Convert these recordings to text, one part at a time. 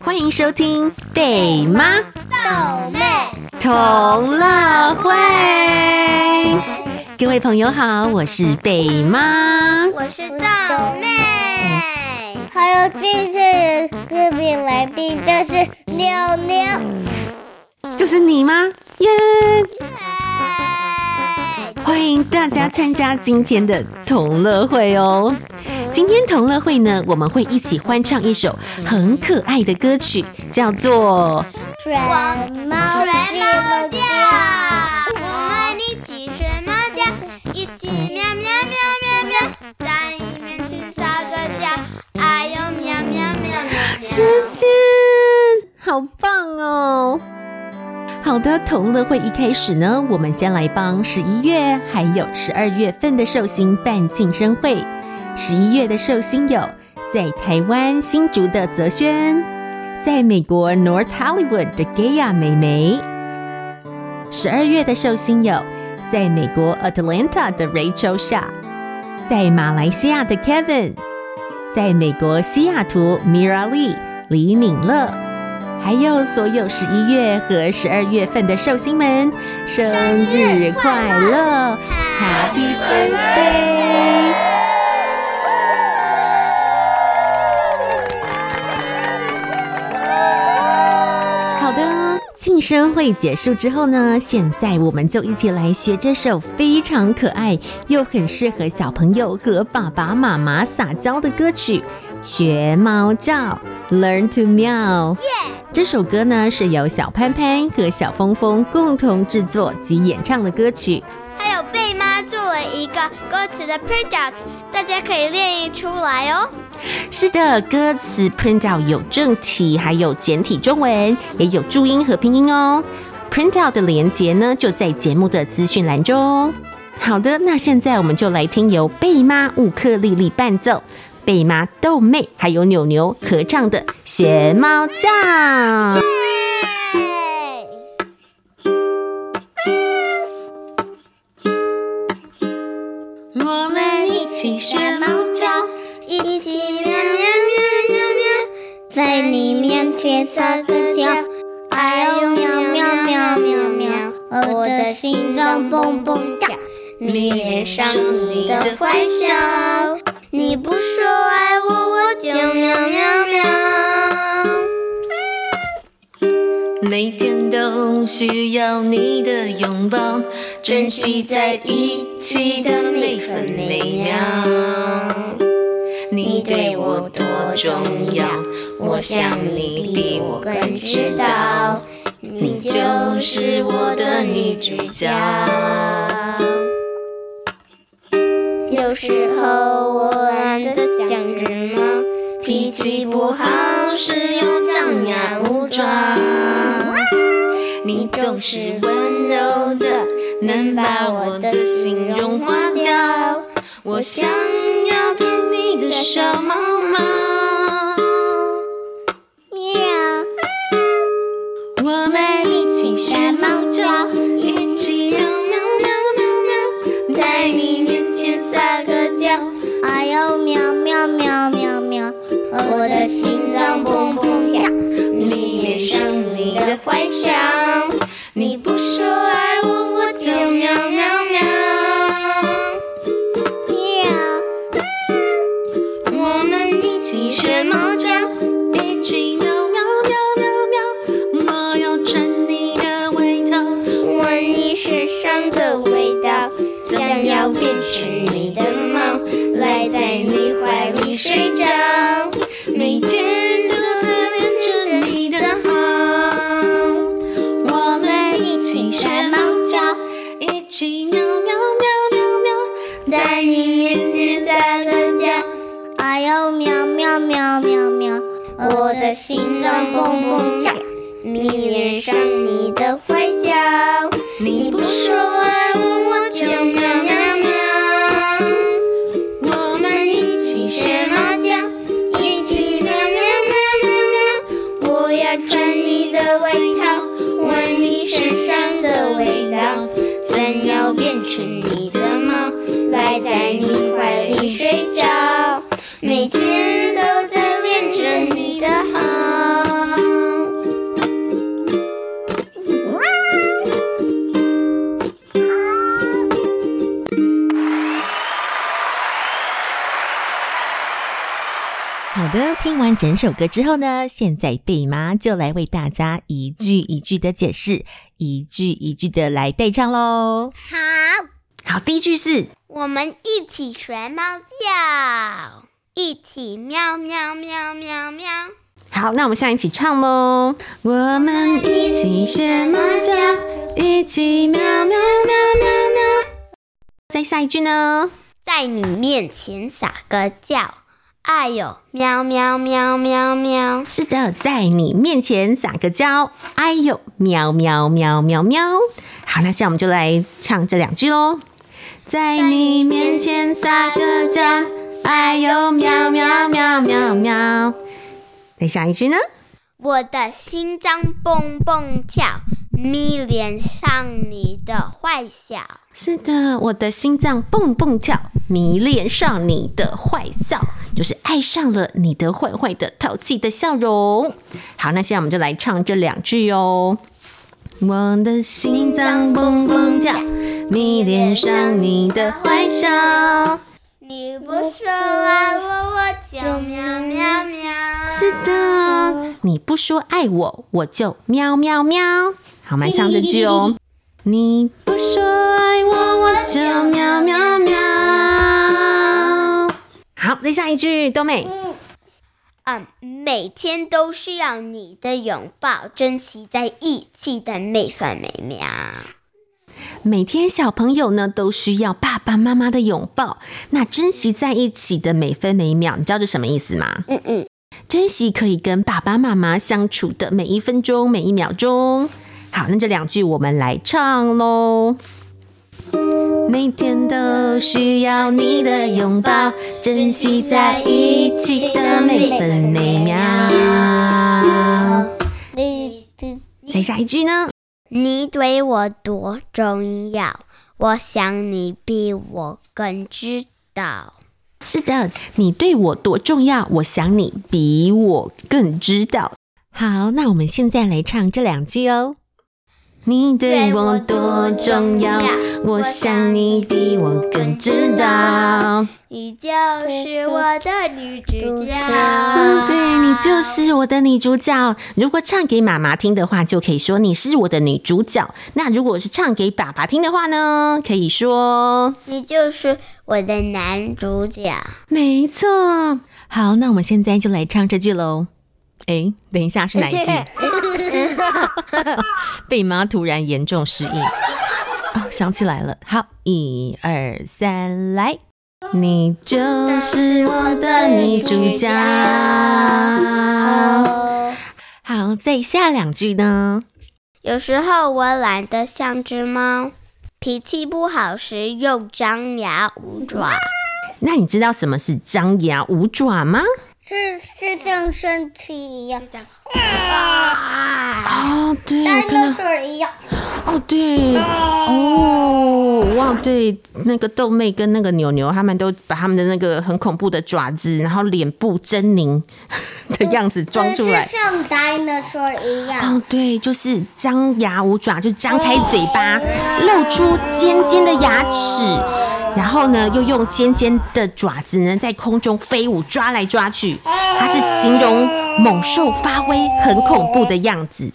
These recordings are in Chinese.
欢迎收听贝妈豆妹同乐会。各位朋友好，我是北妈，我是豆妹。还有这次特别来宾就是妞妞，就是你吗？耶、yeah！嗨，欢迎大家参加今天的同乐会哦。今天同乐会呢，我们会一起欢唱一首很可爱的歌曲，叫做《学猫叫》。我们一起学猫叫，一起喵喵喵喵喵，在你面前撒个娇，哎呦喵喵喵喵喵！谢谢，好棒哦！好的，同乐会一开始呢，我们先来帮十一月还有十二月份的寿星办庆生会。十一月的寿星有在台湾新竹的泽轩，在美国 North Hollywood 的 Gaya 美眉。十二月的寿星有在美国 Atlanta 的 Rachel Sha，在马来西亚的 Kevin，在美国西雅图 Mira Lee 李敏乐，还有所有十一月和十二月份的寿星们，生日快乐，Happy Birthday！好的庆生会结束之后呢，现在我们就一起来学这首非常可爱又很适合小朋友和爸爸妈妈撒娇的歌曲《学猫叫》，Learn to Meow。Yeah! 这首歌呢是由小潘潘和小峰峰共同制作及演唱的歌曲。还有贝妈作为一个歌词的 printout，大家可以练译出来哦。是的，歌词 printout 有正体，还有简体中文，也有注音和拼音哦。printout 的连接呢，就在节目的资讯栏中。好的，那现在我们就来听由贝妈乌克丽丽伴奏，贝妈豆妹还有牛牛合唱的《学猫叫》。我们一起学猫叫，一起喵喵喵喵喵，在你面前撒个娇，哎呦喵喵喵喵喵，我的心脏蹦蹦跳，迷恋上你的坏笑，你不说爱我，我就喵喵喵。每天都需要你的拥抱，珍惜在一起的每分每秒。你对我多重要，我想你比我更知道。你就是我的女主角。有时候我懒得像只猫，脾气不好时又张牙舞爪。你总是温柔的，能把我的心融化掉。我想要听你的小猫猫。喵，我们一起学猫我的心脏砰砰跳，迷恋上你的坏笑。你不说爱我，我就喵喵喵。喵，我们一起学猫叫，一起喵喵喵喵喵。我要穿你的外套，闻你身上的味道，想要变成你的猫，赖在你怀里睡着，蹦蹦跳，迷的，听完整首歌之后呢，现在贝妈就来为大家一句一句的解释，一句一句的来带唱喽。好，好，第一句是我们一起学猫叫，一起喵喵喵喵喵。好，那我们现在一起唱喽。我们一起学猫叫，一起喵喵喵喵喵。再下一句呢，在你面前撒个娇。哎呦，喵喵喵喵喵！是的，在你面前撒个娇。哎呦，喵喵喵喵喵！好，那现在我们就来唱这两句喽。在你面前撒个娇。哎呦，喵喵喵喵喵！再下一句呢？我的心脏蹦蹦跳，迷恋上你的坏笑。是的，我的心脏蹦蹦跳，迷恋上你的坏笑，就是爱上了你的坏坏的淘气的笑容。好，那现在我们就来唱这两句哦。我的心脏蹦蹦跳，迷恋上你的坏笑。你不说爱我，我就喵喵喵。是的，你不说爱我，我就喵喵喵。好，我们唱这句哦。你不说爱我，我就喵喵喵。好，再下一句，多美。嗯，每天都需要你的拥抱，珍惜在一起的每分每秒。每天小朋友呢都需要爸爸妈妈的拥抱，那珍惜在一起的每分每秒，你知道这什么意思吗？嗯嗯，珍惜可以跟爸爸妈妈相处的每一分钟、每一秒钟。好，那这两句我们来唱喽。每天都需要你的拥抱，珍惜在一起的每分每秒。再下一句呢？你对我多重要，我想你比我更知道。是的，你对我多重要，我想你比我更知道。好，那我们现在来唱这两句哦。你对我多重要，我想你比我更知道。你就是我的女主角。嗯，对，你就是我的女主角。如果唱给妈妈听的话，就可以说你是我的女主角。那如果是唱给爸爸听的话呢？可以说你就是我的男主角。没错。好，那我们现在就来唱这句喽。哎，等一下，是哪一句？贝妈突然严重失忆。哦，想起来了。好，一二三，来，你就是我的女主角。好，再下两句呢？有时候我懒得像只猫，脾气不好时又张牙舞爪。那你知道什么是张牙舞爪吗？是是像身体一样。啊！哦，对，跟水一样。哦，对，哦，哇，对，那个豆妹跟那个牛牛，他们都把他们的那个很恐怖的爪子，然后脸部狰狞的样子装出来，像 dinosaur 一样。哦，对，就是张牙舞爪，就张开嘴巴，露出尖尖的牙齿，然后呢，又用尖尖的爪子呢，在空中飞舞，抓来抓去。它是形容猛兽发威很恐怖的样子。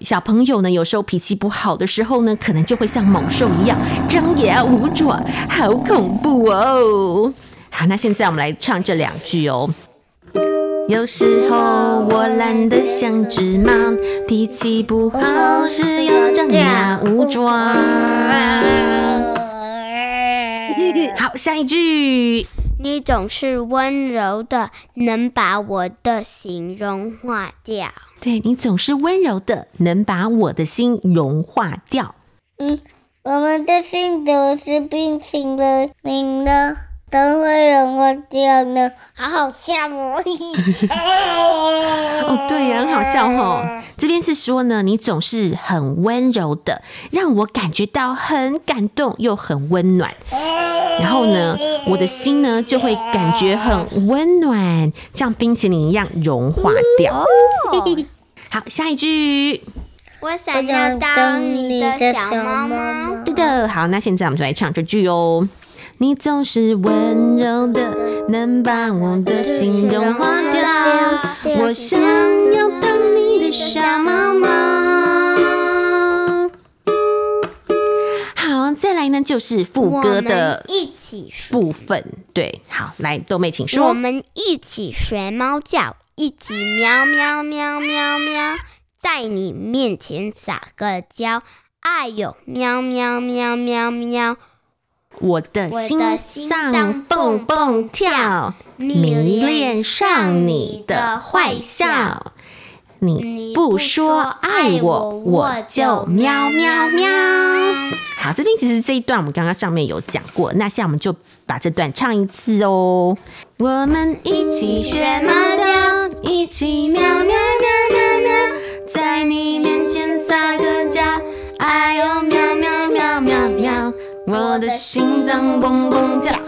小朋友呢，有时候脾气不好的时候呢，可能就会像猛兽一样张牙舞爪，好恐怖哦！好，那现在我们来唱这两句哦。有时候我懒得像只猫，脾气不好时又张牙舞爪。好，下一句。你总是温柔的，能把我的心融化掉。对，你总是温柔的，能把我的心融化掉。嗯，我们的心都是冰淇淋的。怎会融化掉呢？好好笑哦！哦，对呀，很好笑哦。这边是说呢，你总是很温柔的，让我感觉到很感动又很温暖。然后呢，我的心呢就会感觉很温暖，像冰淇淋一样融化掉。好，下一句。我想要当你的小猫猫。是的，好，那现在我们就来唱这句哦。你总是温柔的，能把我的心融化掉。我想要当你的小猫猫。就是副歌的一起部分。对，好，来，豆妹请说。我们一起学猫叫，一起喵喵喵喵喵，在你面前撒个娇。哎呦，喵喵喵喵喵。我的心脏蹦蹦跳，迷恋上你的坏笑。你不说爱我，我就喵喵喵。好，这边其实这一段我们刚刚上面有讲过，那现在我们就把这段唱一次哦。我们一起学猫叫，一起喵喵喵喵喵，在你面前撒个娇。哎呦，喵喵喵喵喵。我的心脏蹦蹦跳，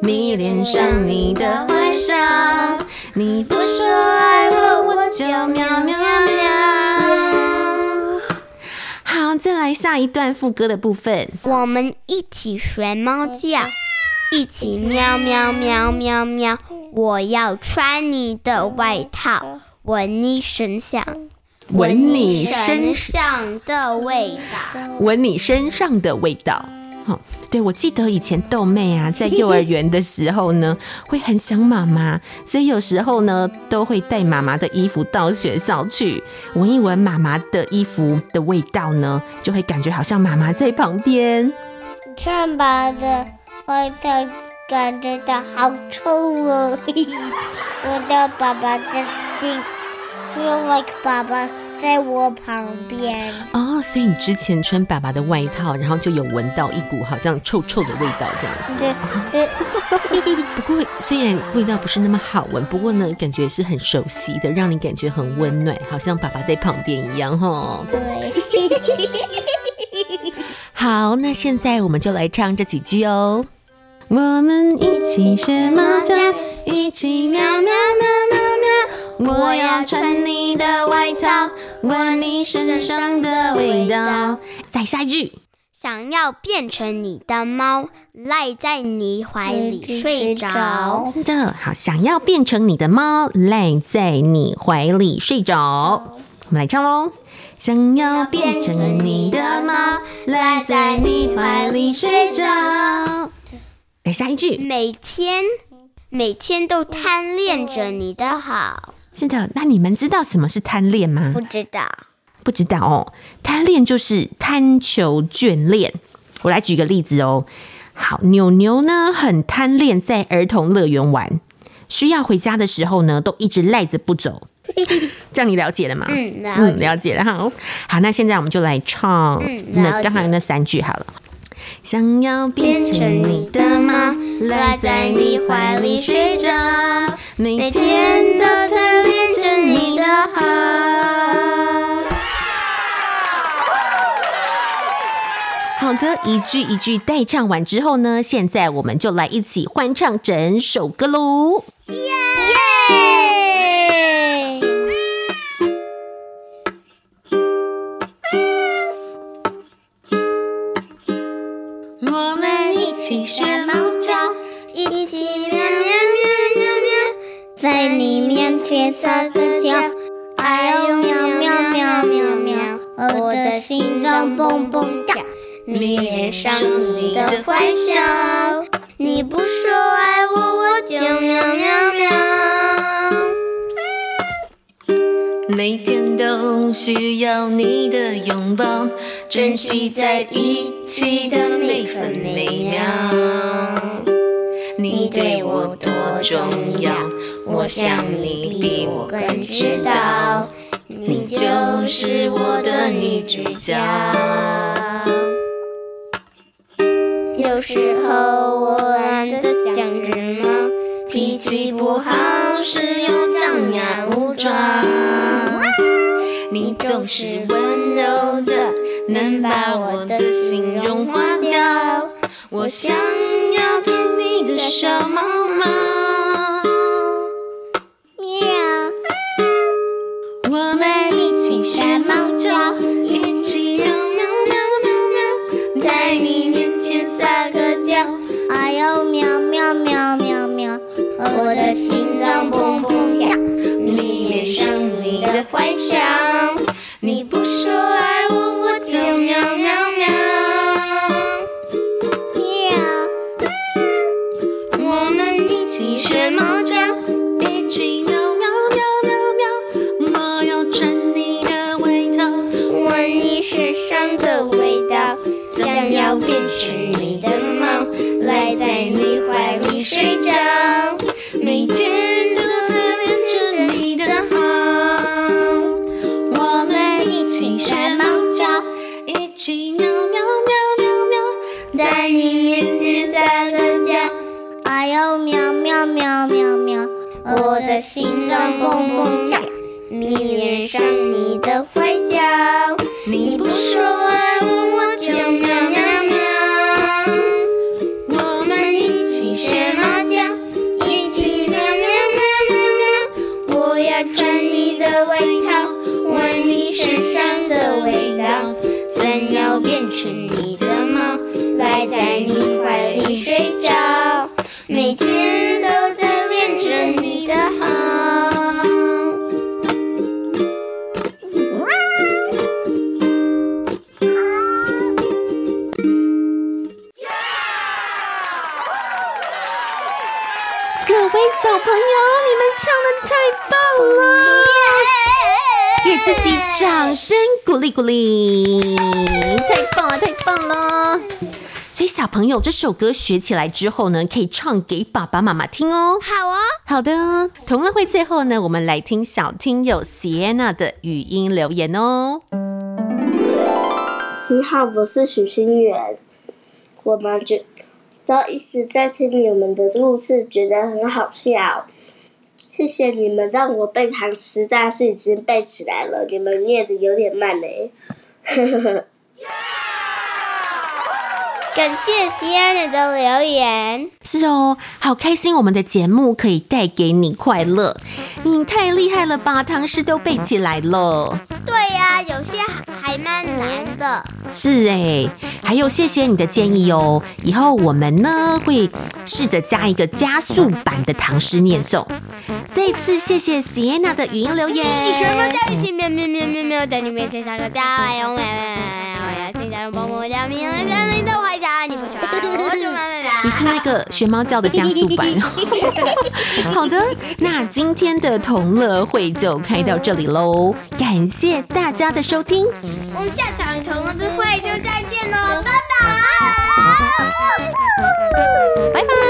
迷恋上你的坏笑。你不说爱我，我就喵喵喵。再来下一段副歌的部分。我们一起学猫叫，一起喵喵喵喵喵。我要穿你的外套，闻你身上，闻你身上的味道，闻你身上的味道。好，对，我记得以前豆妹啊，在 幼儿园的时候呢，会很想妈妈，所以有时候呢，都会带妈妈的衣服到学校去，闻一闻妈妈的衣服的味道呢，就会感觉好像妈妈在旁边。穿爸的味道感觉到好臭哦，我的爸爸的 stink feel like 爸爸。在我旁边哦，所以你之前穿爸爸的外套，然后就有闻到一股好像臭臭的味道，这样子。对对。不过虽然味道不是那么好闻，不过呢，感觉是很熟悉的，让你感觉很温暖，好像爸爸在旁边一样，哈。对。好，那现在我们就来唱这几句哦。我们一起学猫叫，一起喵喵喵喵喵。我要穿你的外套，闻你身上的味道。再下一句，想要变成你的猫，赖在你怀里睡着。真的，好，想要变成你的猫，赖在你怀里睡着。我们来唱喽，想要变成你的猫，赖在你怀里睡着。来下一句，每天每天都贪恋着你的好。是的，那你们知道什么是贪恋吗？不知道，不知道哦。贪恋就是贪求眷恋。我来举个例子哦。好，牛牛呢很贪恋在儿童乐园玩，需要回家的时候呢，都一直赖着不走。这样你了解了吗？嗯，了解，嗯，了解了。好，好，那现在我们就来唱那刚才那三句好了。想要变成你的猫，赖在你怀里睡着，每天都贪恋着你的好。好的，一句一句带唱完之后呢，现在我们就来一起欢唱整首歌喽！耶耶！一起学猫叫，一起你面前撒个娇，哎呦喵喵喵喵喵，我的心脏蹦蹦跳，迷恋上你的坏笑，你不说爱我，我就喵喵喵，每天都需要你的拥抱。珍惜在一起的每分每秒，你对我多重要，我想你比我更知道，你就是我的女主角。有时候我懒得像只猫，脾气不好时又张牙舞爪。你总是温柔的，能把我的心融化掉。我想要听你的小猫猫。学猫叫一起喵喵喵喵喵在你面前撒个娇。哎呦喵喵喵喵喵我的心脏砰砰跳迷恋上你的坏笑你不说爱的味道想要变成你的猫赖在你怀里睡着。每天都贪恋着你的好我们一起学猫叫一起喵喵喵喵喵在你面前撒个娇哎呦喵喵喵喵喵我的心脏砰砰掌声鼓励鼓励，太棒了，太棒了！所以小朋友，这首歌学起来之后呢，可以唱给爸爸妈妈听哦。好哦，好的。童乐会最后呢，我们来听小听友 Sienna 的语音留言哦。你好，我是许心源，我们觉都一直在听你们的故事，觉得很好笑。谢谢你们让我背唐诗，但是已经背起来了。你们念的有点慢嘞，呵呵呵。感谢西安人的留言。是哦，好开心，我们的节目可以带给你快乐。你太厉害了吧，唐诗都背起来了。对呀、啊，有些还蛮难的。是哎，还有谢谢你的建议哦。以后我们呢会试着加一个加速版的唐诗念诵。再次，谢谢 Sienna 的语音留言。你全部在一起，喵喵喵喵喵，等你面前撒个娇，哎呦，喵个学猫叫的加速版。好的，那今天的同乐会就开到这里喽，感谢大家的收听，我们下场同乐会就再见喽，拜拜拜拜。